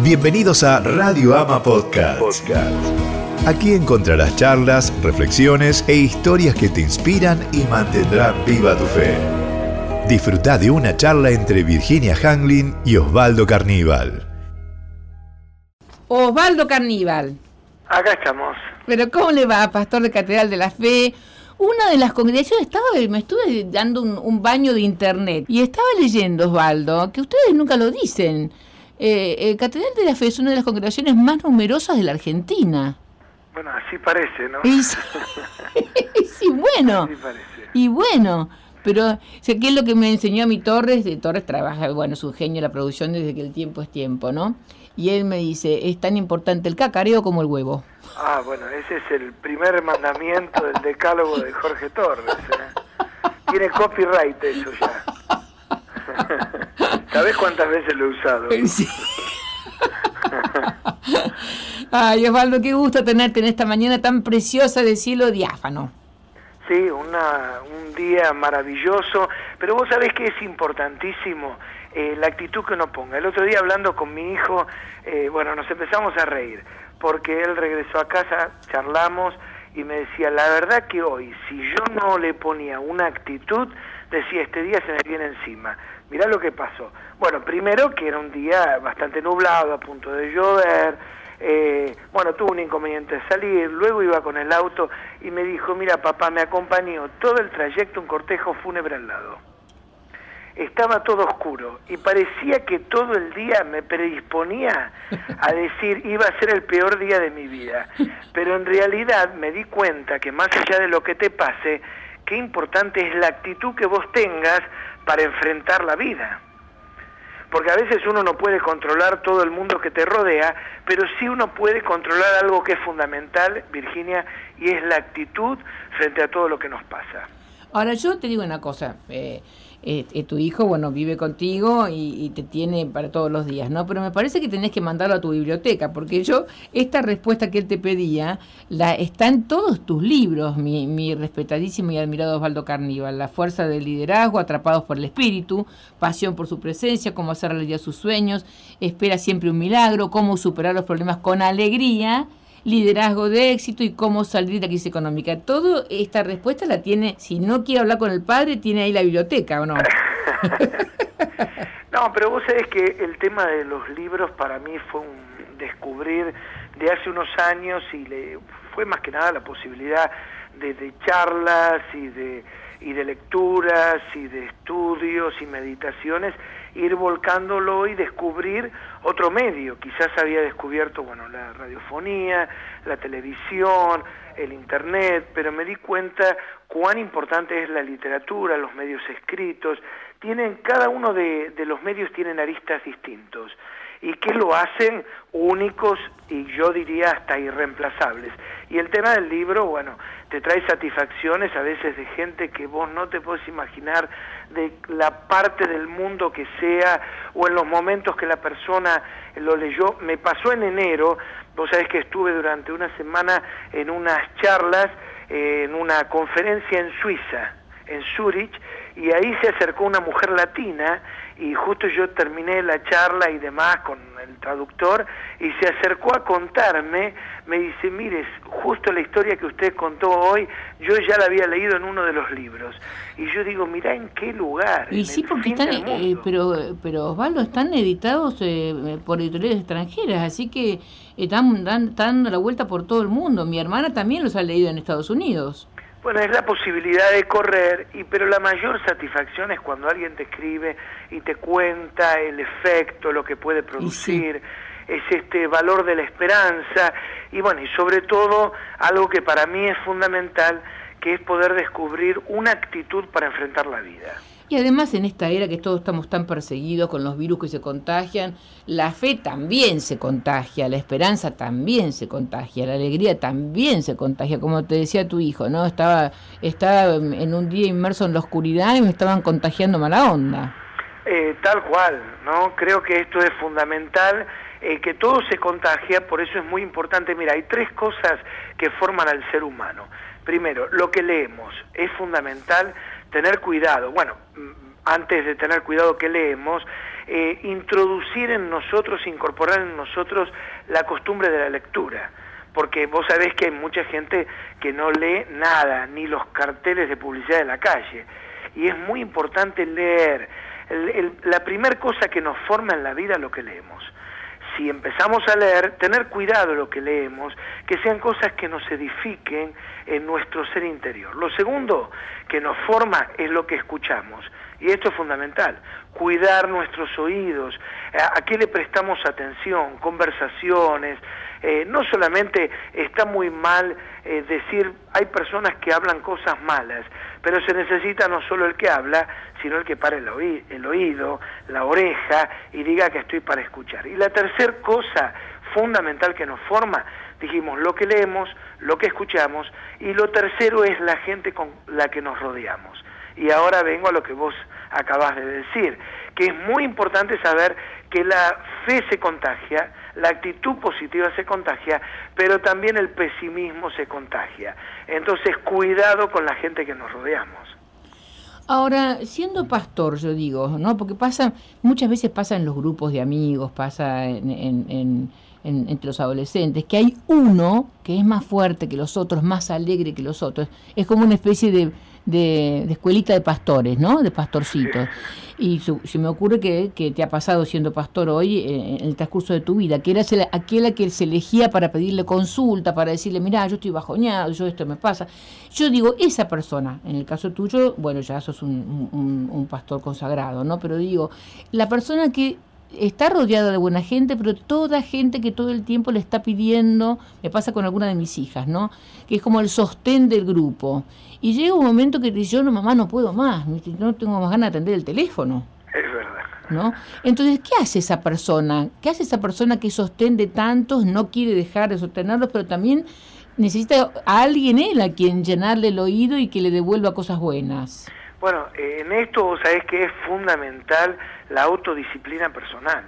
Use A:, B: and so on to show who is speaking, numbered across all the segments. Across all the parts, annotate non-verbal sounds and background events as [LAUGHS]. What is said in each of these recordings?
A: Bienvenidos a Radio Ama Podcast. Aquí encontrarás charlas, reflexiones e historias que te inspiran y mantendrán viva tu fe. Disfruta de una charla entre Virginia Hanglin y Osvaldo Carníbal.
B: Osvaldo Carníbal.
C: Acá estamos.
B: Pero ¿cómo le va, pastor de Catedral de la Fe? Una de las congregaciones, estaba, me estuve dando un, un baño de internet y estaba leyendo, Osvaldo, que ustedes nunca lo dicen. Eh, eh, Catedral de la Fe es una de las congregaciones más numerosas de la Argentina.
C: Bueno, así parece, ¿no?
B: Y sí, [LAUGHS] bueno.
C: Así parece.
B: Y bueno, pero sé que es lo que me enseñó a mi Torres, de Torres trabaja, bueno, es un genio de la producción desde que el tiempo es tiempo, ¿no? Y él me dice, es tan importante el cacareo como el huevo.
C: Ah, bueno, ese es el primer mandamiento del decálogo de Jorge Torres. ¿eh? Tiene copyright eso ya. [LAUGHS] ¿Sabés cuántas veces lo he usado?
B: Sí. Ay, Osvaldo, qué gusto tenerte en esta mañana tan preciosa de cielo diáfano.
C: Sí, una, un día maravilloso, pero vos sabés que es importantísimo eh, la actitud que uno ponga. El otro día hablando con mi hijo, eh, bueno, nos empezamos a reír, porque él regresó a casa, charlamos y me decía, la verdad que hoy, si yo no le ponía una actitud, decía, este día se me viene encima. Mirá lo que pasó. Bueno, primero que era un día bastante nublado, a punto de llover, eh, bueno, tuvo un inconveniente de salir, luego iba con el auto y me dijo, mira papá, me acompañó todo el trayecto un cortejo fúnebre al lado. Estaba todo oscuro y parecía que todo el día me predisponía a decir iba a ser el peor día de mi vida. Pero en realidad me di cuenta que más allá de lo que te pase, qué importante es la actitud que vos tengas para enfrentar la vida porque a veces uno no puede controlar todo el mundo que te rodea, pero sí uno puede controlar algo que es fundamental, Virginia, y es la actitud frente a todo lo que nos pasa.
B: Ahora yo te digo una cosa, eh, eh, eh, tu hijo, bueno, vive contigo y, y, te tiene para todos los días, ¿no? Pero me parece que tenés que mandarlo a tu biblioteca, porque yo, esta respuesta que él te pedía, la está en todos tus libros, mi, mi respetadísimo y admirado Osvaldo Carníbal, La fuerza del liderazgo, Atrapados por el espíritu, Pasión por su presencia, Cómo hacer realidad sus sueños, Espera siempre un milagro, Cómo superar los problemas con alegría, liderazgo de éxito y cómo salir de la crisis económica. Todo esta respuesta la tiene, si no quiere hablar con el padre, tiene ahí la biblioteca, ¿o no? [LAUGHS] [LAUGHS]
C: no, pero vos sabés que el tema de los libros para mí fue un descubrir de hace unos años y le fue más que nada la posibilidad de, de charlas y de y de lecturas y de estudios y meditaciones, ir volcándolo y descubrir otro medio. Quizás había descubierto, bueno, la radiofonía, la televisión, el internet, pero me di cuenta cuán importante es la literatura, los medios escritos. Tienen, cada uno de, de los medios tienen aristas distintos y que lo hacen únicos y yo diría hasta irreemplazables. Y el tema del libro, bueno, te trae satisfacciones a veces de gente que vos no te puedes imaginar de la parte del mundo que sea o en los momentos que la persona lo leyó. Me pasó en enero, vos sabés que estuve durante una semana en unas charlas, en una conferencia en Suiza, en Zurich, y ahí se acercó una mujer latina y justo yo terminé la charla y demás con el traductor y se acercó a contarme, me dice, mire, justo la historia que usted contó hoy, yo ya la había leído en uno de los libros. Y yo digo, mira en qué lugar.
B: Y sí, porque están, eh, pero, pero Osvaldo, están editados eh, por editoriales extranjeras, así que están, dan, están dando la vuelta por todo el mundo. Mi hermana también los ha leído en Estados Unidos.
C: Bueno, es la posibilidad de correr, y, pero la mayor satisfacción es cuando alguien te escribe y te cuenta el efecto, lo que puede producir, sí. es este valor de la esperanza, y bueno, y sobre todo algo que para mí es fundamental, que es poder descubrir una actitud para enfrentar la vida.
B: Y además en esta era que todos estamos tan perseguidos con los virus que se contagian, la fe también se contagia, la esperanza también se contagia, la alegría también se contagia, como te decía tu hijo, ¿no? Estaba, estaba en un día inmerso en la oscuridad y me estaban contagiando mala onda.
C: Eh, tal cual, ¿no? Creo que esto es fundamental, eh, que todo se contagia, por eso es muy importante. Mira, hay tres cosas que forman al ser humano. Primero, lo que leemos es fundamental tener cuidado. Bueno, antes de tener cuidado que leemos, eh, introducir en nosotros, incorporar en nosotros la costumbre de la lectura. Porque vos sabés que hay mucha gente que no lee nada, ni los carteles de publicidad de la calle. Y es muy importante leer. la primera cosa que nos forma en la vida es lo que leemos si empezamos a leer, tener cuidado lo que leemos, que sean cosas que nos edifiquen en nuestro ser interior. Lo segundo que nos forma es lo que escuchamos. Y esto es fundamental, cuidar nuestros oídos, a, qué le prestamos atención, conversaciones. Eh, no solamente está muy mal eh, decir, hay personas que hablan cosas malas, pero se necesita no solo el que habla, sino el que pare el, el oído, la oreja y diga que estoy para escuchar. Y la tercera cosa fundamental que nos forma, dijimos lo que leemos, lo que escuchamos, y lo tercero es la gente con la que nos rodeamos. Y ahora vengo a lo que vos acabas de decir, que es muy importante saber que la fe se contagia, la actitud positiva se contagia, pero también el pesimismo se contagia. Entonces, cuidado con la gente que nos rodeamos.
B: Ahora, siendo pastor, yo digo, ¿no? Porque pasa, muchas veces pasa en los grupos de amigos, pasa en, entre los adolescentes, que hay uno que es más fuerte que los otros, más alegre que los otros. Es como una especie de, de, escuelita de pastores, ¿no? De pastorcitos. Y se me ocurre que, te ha pasado siendo pastor hoy eh, en el transcurso de tu vida, que eras aquel a que se elegía para pedirle consulta, para decirle, mira, yo estoy bajoñado, yo esto me pasa. Yo digo, esa persona, en el caso tuyo, bueno, ya sos un, un pastor consagrado, ¿no? Pero digo, la persona que está rodeado de buena gente, pero toda gente que todo el tiempo le está pidiendo, me pasa con alguna de mis hijas, ¿no? Que es como el sostén del grupo. Y llega un momento que dice, yo no, mamá, no puedo más, no tengo más ganas de atender el teléfono.
C: Es verdad.
B: ¿No? Entonces, ¿qué hace esa persona? ¿Qué hace esa persona que sostén de tantos, no quiere dejar de sostenerlos, pero también necesita a alguien él a quien llenarle el oído y que le devuelva cosas buenas?
C: Bueno, en esto sabés que es fundamental la autodisciplina personal,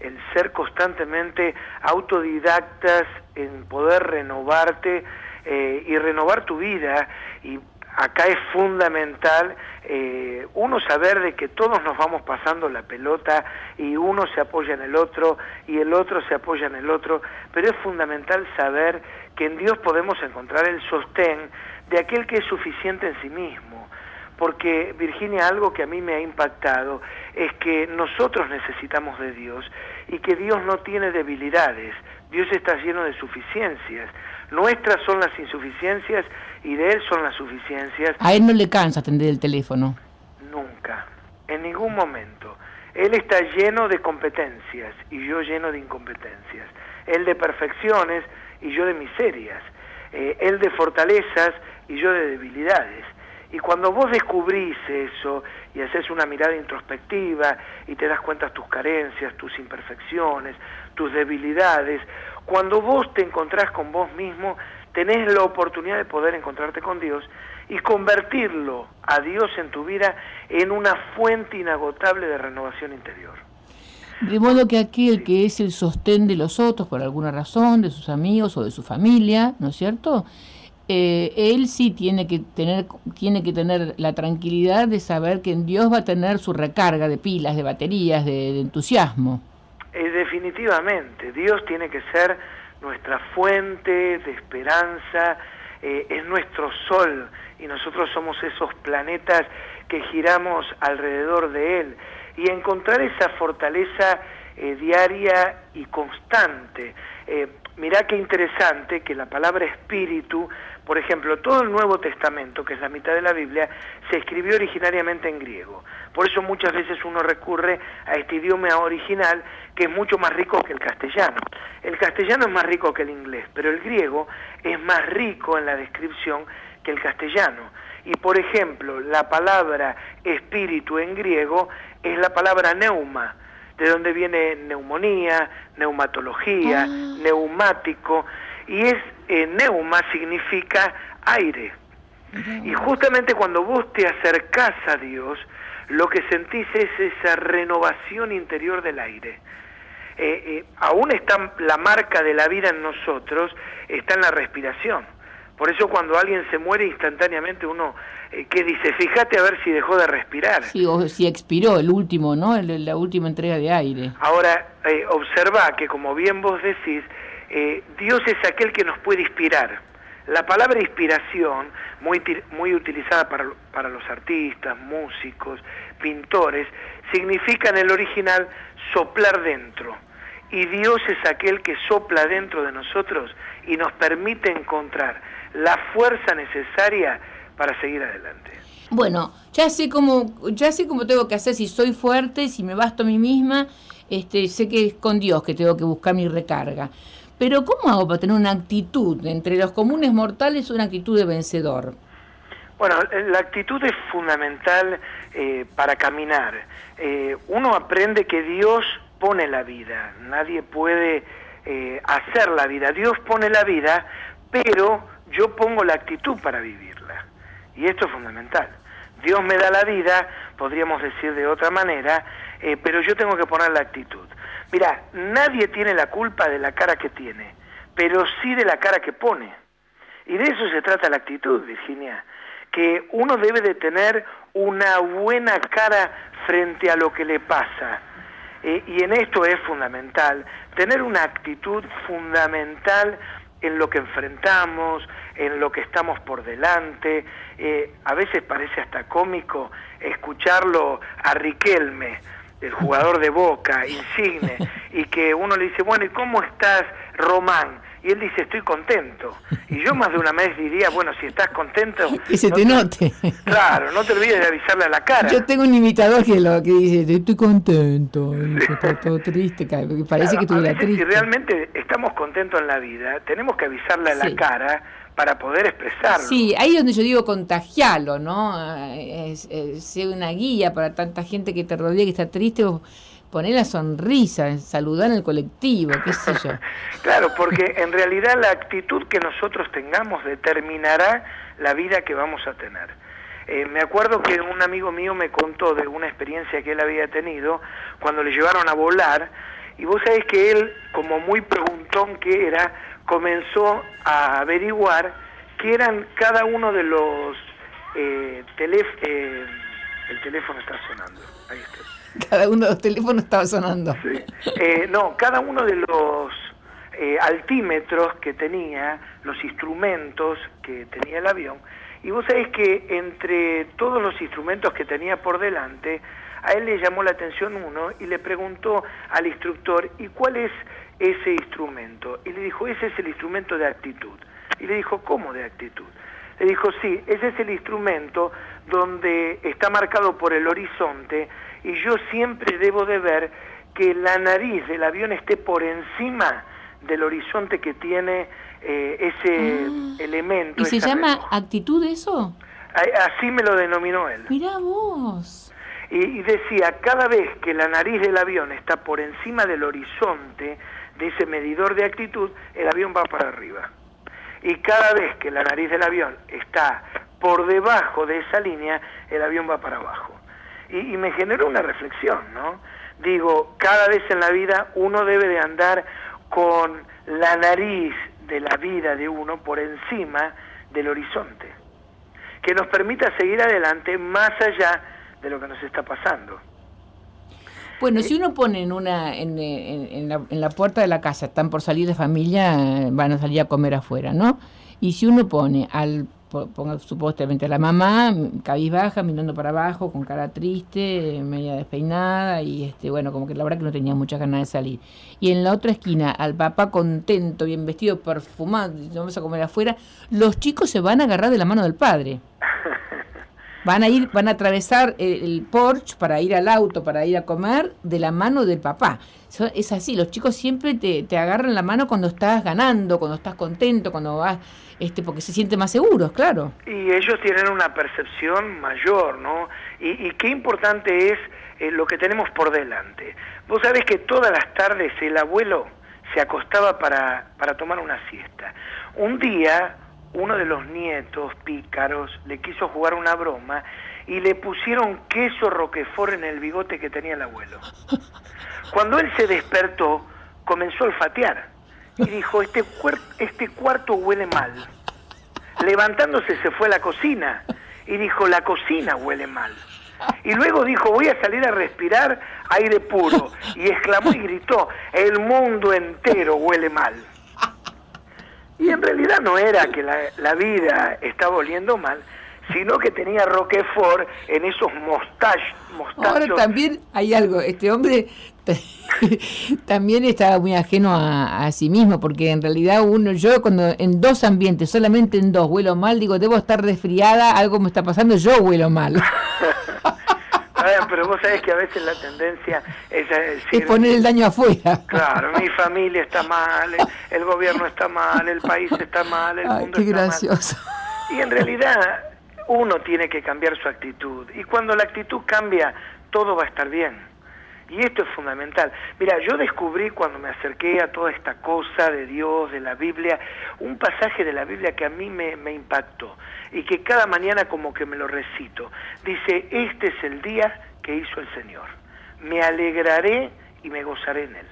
C: el ser constantemente autodidactas, en poder renovarte eh, y renovar tu vida. Y acá es fundamental eh, uno saber de que todos nos vamos pasando la pelota y uno se apoya en el otro y el otro se apoya en el otro, pero es fundamental saber que en Dios podemos encontrar el sostén de aquel que es suficiente en sí mismo porque Virginia, algo que a mí me ha impactado es que nosotros necesitamos de Dios y que Dios no tiene debilidades, Dios está lleno de suficiencias. Nuestras son las insuficiencias y de Él son las suficiencias.
B: A Él no le cansa atender el teléfono.
C: Nunca, en ningún momento. Él está lleno de competencias y yo lleno de incompetencias. Él de perfecciones y yo de miserias. Eh, él de fortalezas y yo de debilidades. Y cuando vos descubrís eso y haces una mirada introspectiva y te das cuenta de tus carencias, tus imperfecciones, tus debilidades, cuando vos te encontrás con vos mismo, tenés la oportunidad de poder encontrarte con Dios y convertirlo a Dios en tu vida en una fuente inagotable de renovación interior.
B: De modo que aquel que es el sostén de los otros por alguna razón, de sus amigos o de su familia, ¿no es cierto? Eh, él sí tiene que tener tiene que tener la tranquilidad de saber que en Dios va a tener su recarga de pilas, de baterías, de, entusiasmo.
C: Eh, definitivamente, Dios tiene que ser nuestra fuente de esperanza, eh, es nuestro sol y nosotros somos esos planetas que giramos alrededor de Él y encontrar esa fortaleza diaria y constante. mirá qué interesante que la palabra espíritu por ejemplo, todo el Nuevo Testamento, que es la mitad de la Biblia, se escribió originariamente en griego. Por eso muchas veces uno recurre a este idioma original que es mucho más rico que el castellano. El castellano es más rico que el inglés, pero el griego es más rico en la descripción que el castellano. Y por ejemplo, la palabra espíritu en griego es la palabra neuma, de donde viene neumonía, neumatología, ah. neumático y es eh, neuma significa aire. Y justamente cuando vos te acercás a Dios, lo que sentís es esa renovación interior del aire. Eh, eh, aún está la marca de la vida en nosotros, está en la respiración. Por eso cuando alguien se muere instantáneamente uno eh, que dice, fíjate a ver si dejó de respirar.
B: Sí, o si expiró el último, ¿no? la última entrega de aire.
C: Ahora, eh, observa que como bien vos decís, eh, Dios es aquel que nos puede inspirar. La palabra inspiración, muy, muy utilizada para, para los artistas, músicos, pintores, significa en el original soplar dentro. Y Dios es aquel que sopla dentro de nosotros y nos permite encontrar la fuerza necesaria para seguir adelante.
B: Bueno, ya sé cómo, ya sé cómo tengo que hacer si soy fuerte, si me basto a mí misma, este, sé que es con Dios que tengo que buscar mi recarga. Pero ¿cómo hago para tener una actitud entre los comunes mortales, una actitud de vencedor?
C: Bueno, la actitud es fundamental eh, para caminar. Eh, uno aprende que Dios pone la vida, nadie puede eh, hacer la vida. Dios pone la vida, pero yo pongo la actitud para vivir. Y esto es fundamental. Dios me da la vida, podríamos decir de otra manera, eh, pero yo tengo que poner la actitud. Mira, nadie tiene la culpa de la cara que tiene, pero sí de la cara que pone. Y de eso se trata la actitud, Virginia, que uno debe de tener una buena cara frente a lo que le pasa. Eh, y en esto es fundamental, tener una actitud fundamental en lo que enfrentamos, en lo que estamos por delante. Eh, a veces parece hasta cómico escucharlo a Riquelme, el jugador de Boca, insigne, [LAUGHS] y que uno le dice, bueno, ¿y cómo estás, Román? Y él dice, estoy contento. Y yo más de una vez diría, bueno, si estás contento... [LAUGHS]
B: Que se te note.
C: Claro, no te olvides de avisarle a la cara.
B: Yo tengo un imitador que lo que dice, estoy contento, y está todo triste, parece que estuviera triste.
C: Si realmente estamos contentos en la vida, tenemos que avisarle a la cara para poder expresarlo.
B: Sí, ahí es donde yo digo contagiarlo, ¿no? Es, ser una guía para tanta gente que te rodea que está triste poner la sonrisa, saludar al colectivo, qué sé yo. [LAUGHS]
C: claro, porque en realidad la actitud que nosotros tengamos determinará la vida que vamos a tener. Eh, me acuerdo que un amigo mío me contó de una experiencia que él había tenido cuando le llevaron a volar, y vos sabés que él, como muy preguntón que era, comenzó a averiguar qué eran cada uno de los eh. Eh, el teléfono está sonando, ahí está.
B: Cada uno de los teléfonos estaba sonando.
C: Eh, no, cada uno de los altímetros que tenía, los instrumentos que tenía el avión, y vos sabés que entre todos los instrumentos que tenía por delante, a él le llamó la atención uno y le preguntó al instructor, ¿y cuál es ese instrumento. Y le dijo, ese es el instrumento de actitud. Y le dijo, ¿cómo de actitud? Le dijo, sí, ese es el instrumento donde está marcado por el horizonte y yo siempre debo de ver que la nariz del avión esté por encima del horizonte que tiene eh, ese ah. elemento.
B: ¿Y se llama actitud eso?
C: Así me lo denominó él.
B: Mirá vos.
C: Y decía, cada vez que la nariz del avión está por encima del horizonte, de ese medidor de actitud, el avión va para arriba. Y cada vez que la nariz del avión está por debajo de esa línea, el avión va para abajo. Y, me generó una reflexión, ¿no? Digo, cada vez en la vida uno debe de andar con la nariz de la vida de uno por encima del horizonte, que nos permita seguir adelante más allá de lo que nos está pasando.
B: Bueno, si uno pone en una en, en, la, en, la, puerta de la casa, están por salir de familia, van a salir a comer afuera, ¿no? Y si uno pone al ponga supuestamente a la mamá cabizbaja mirando para abajo con cara triste media despeinada y este bueno como que la verdad que no tenía muchas ganas de salir y en la otra esquina al papá contento bien vestido perfumado vamos a comer afuera los chicos se van a agarrar de la mano del padre Van a ir, van a atravesar el, porche para ir al auto, para ir a comer, de la mano del papá. Es así, los chicos siempre te, te agarran la mano cuando estás ganando, cuando estás contento, cuando vas, este, porque se sienten más seguros, claro.
C: Y ellos tienen una percepción mayor, ¿no? Y, qué importante es eh, lo que tenemos por delante. Vos sabés que todas las tardes el abuelo se acostaba para, para tomar una siesta. Un día uno de los nietos pícaros le quiso jugar una broma y le pusieron queso roquefort en el bigote que tenía el abuelo. Cuando él se despertó, comenzó a olfatear y dijo, este, este cuarto huele mal. levantándose se fue a la cocina y dijo, la cocina huele mal. Y luego dijo, voy a salir a respirar aire puro. Y exclamó y gritó, el mundo entero huele mal. Y en realidad no era que la, la vida estaba oliendo mal, sino que tenía Roquefort en esos mostachos.
B: Ahora también hay algo, este hombre [LAUGHS] también estaba muy ajeno a, sí mismo, porque en realidad uno, yo cuando en dos ambientes, solamente en dos, huelo mal, digo, debo estar resfriada, algo me está pasando, yo huelo mal. [LAUGHS]
C: pero vos sabés que a veces la tendencia es,
B: es poner el daño afuera.
C: Claro, mi [LAUGHS] familia está mal, el, gobierno está mal, el país está mal, el mundo
B: qué
C: está
B: gracioso.
C: mal. Y en realidad uno tiene que cambiar su actitud. Y cuando la actitud cambia, todo va a estar bien. Y esto es fundamental. Mira, yo descubrí cuando me acerqué a toda esta cosa de Dios, de la Biblia, un pasaje de la Biblia que a mí me, me impactó y que cada mañana como que me lo recito. Dice, este es el día que hizo el Señor. Me alegraré y me gozaré en él.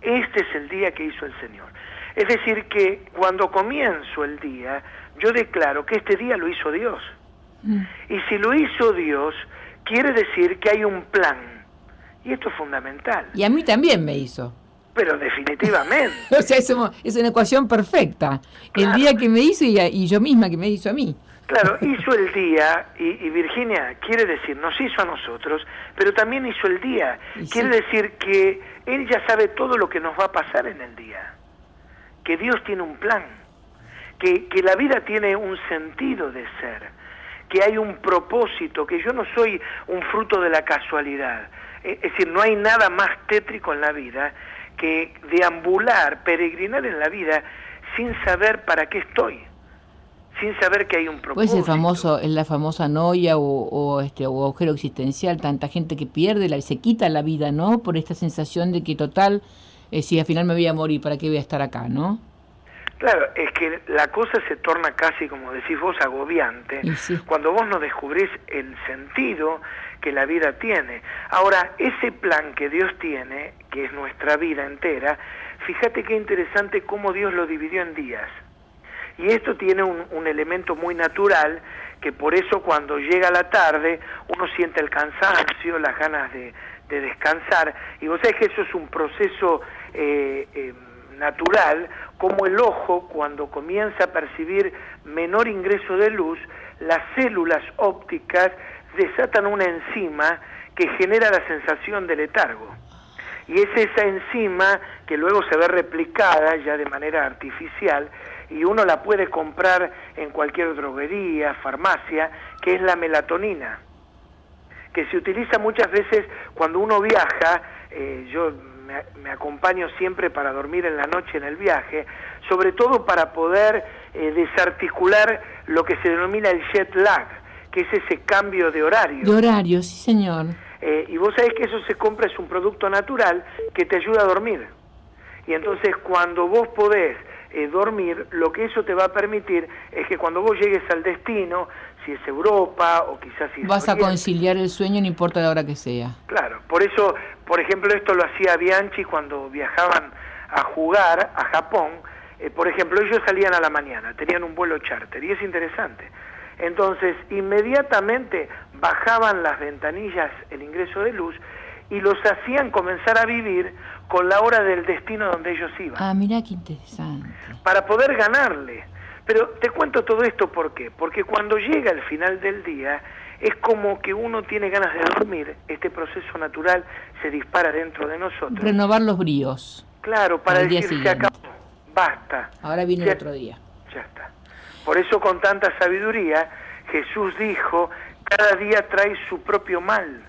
C: Este es el día que hizo el Señor. Es decir, que cuando comienzo el día, yo declaro que este día lo hizo Dios. Mm. Y si lo hizo Dios, quiere decir que hay un plan y esto es fundamental.
B: Y a mí también me hizo.
C: Pero definitivamente. [LAUGHS]
B: o sea, es, es, una ecuación perfecta. El día que me hizo y, yo misma que me hizo a mí.
C: Claro, [LAUGHS] hizo el día, y, Virginia quiere decir, nos hizo a nosotros, pero también hizo el día. quiere decir que Él ya sabe todo lo que nos va a pasar en el día. Que Dios tiene un plan. Que, que la vida tiene un sentido de ser. Que hay un propósito. Que yo no soy un fruto de la casualidad es decir, no hay nada más tétrico en la vida que deambular, peregrinar en la vida sin saber para qué estoy, sin saber que hay un propósito.
B: Pues el famoso, es la famosa noia o, este o agujero existencial, tanta gente que pierde la, se quita la vida, ¿no? Por esta sensación de que total, eh, si al final me voy a morir, ¿para qué voy a estar acá, no?
C: Claro, es que la cosa se torna casi, como decís vos, agobiante, cuando vos no descubrís el sentido que la vida tiene. Ahora, ese plan que Dios tiene, que es nuestra vida entera, fíjate qué interesante cómo Dios lo dividió en días. Y esto tiene un, elemento muy natural, que por eso cuando llega la tarde uno siente el cansancio, las ganas de, descansar, y vos sabés que eso es un proceso eh, eh, natural, como el ojo cuando comienza a percibir menor ingreso de luz, las células ópticas desatan una enzima que genera la sensación de letargo. Y es esa enzima que luego se ve replicada ya de manera artificial y uno la puede comprar en cualquier droguería, farmacia, que es la melatonina, que se utiliza muchas veces cuando uno viaja, eh, yo me, acompaño siempre para dormir en la noche en el viaje, sobre todo para poder eh, desarticular lo que se denomina el jet lag, que es ese cambio de horario.
B: De horario, sí señor.
C: Eh, y vos sabés que eso se compra, es un producto natural que te ayuda a dormir. Y entonces cuando vos podés eh, dormir, lo que eso te va a permitir es que cuando vos llegues al destino, si es Europa o quizás si
B: Vas a conciliar el sueño no importa la hora que sea.
C: Claro, por eso, por ejemplo, esto lo hacía Bianchi cuando viajaban a jugar a Japón. Eh, por ejemplo, ellos salían a la mañana, tenían un vuelo charter y es interesante entonces, inmediatamente bajaban las ventanillas el ingreso de luz y los hacían comenzar a vivir con la hora del destino donde ellos iban.
B: Ah, mira qué interesante.
C: Para poder ganarle. Pero te cuento todo esto ¿por qué? Porque cuando llega el final del día, es como que uno tiene ganas de dormir, este proceso natural se dispara dentro de nosotros.
B: Renovar los bríos.
C: Claro, para decir, se acabó, basta.
B: Ahora viene el otro día.
C: Por eso con tanta sabiduría Jesús dijo, cada día trae su propio mal,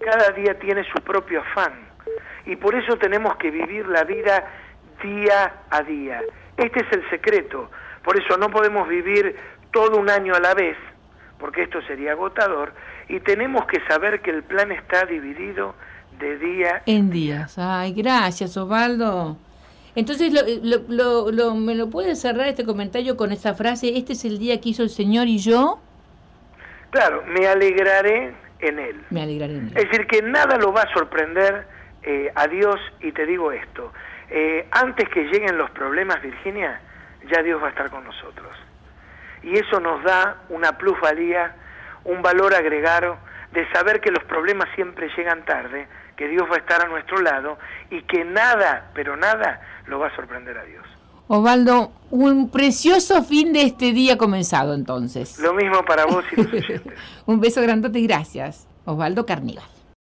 C: cada día tiene su propio afán. Y por eso tenemos que vivir la vida día a día. Este es el secreto. Por eso no podemos vivir todo un año a la vez, porque esto sería agotador, y tenemos que saber que el plan está dividido de día
B: en días. Ay, gracias, Osvaldo. Entonces, lo, lo, ¿me lo puede cerrar este comentario con esa frase? Este es el día que hizo el Señor y yo.
C: Claro, me alegraré en Él.
B: Me alegraré en Él.
C: Es decir, que nada lo va a sorprender eh, a Dios y te digo esto. Eh, antes que lleguen los problemas, Virginia, ya Dios va a estar con nosotros. y eso nos da una plusvalía, un valor agregado de saber que los problemas siempre llegan tarde, que Dios va a estar a nuestro lado y que nada, pero nada, lo va a sorprender a Dios.
B: Osvaldo, un precioso fin de este día comenzado entonces.
C: Lo mismo para vos y los [LAUGHS] oyentes.
B: un beso grandote y gracias. Osvaldo Carnival.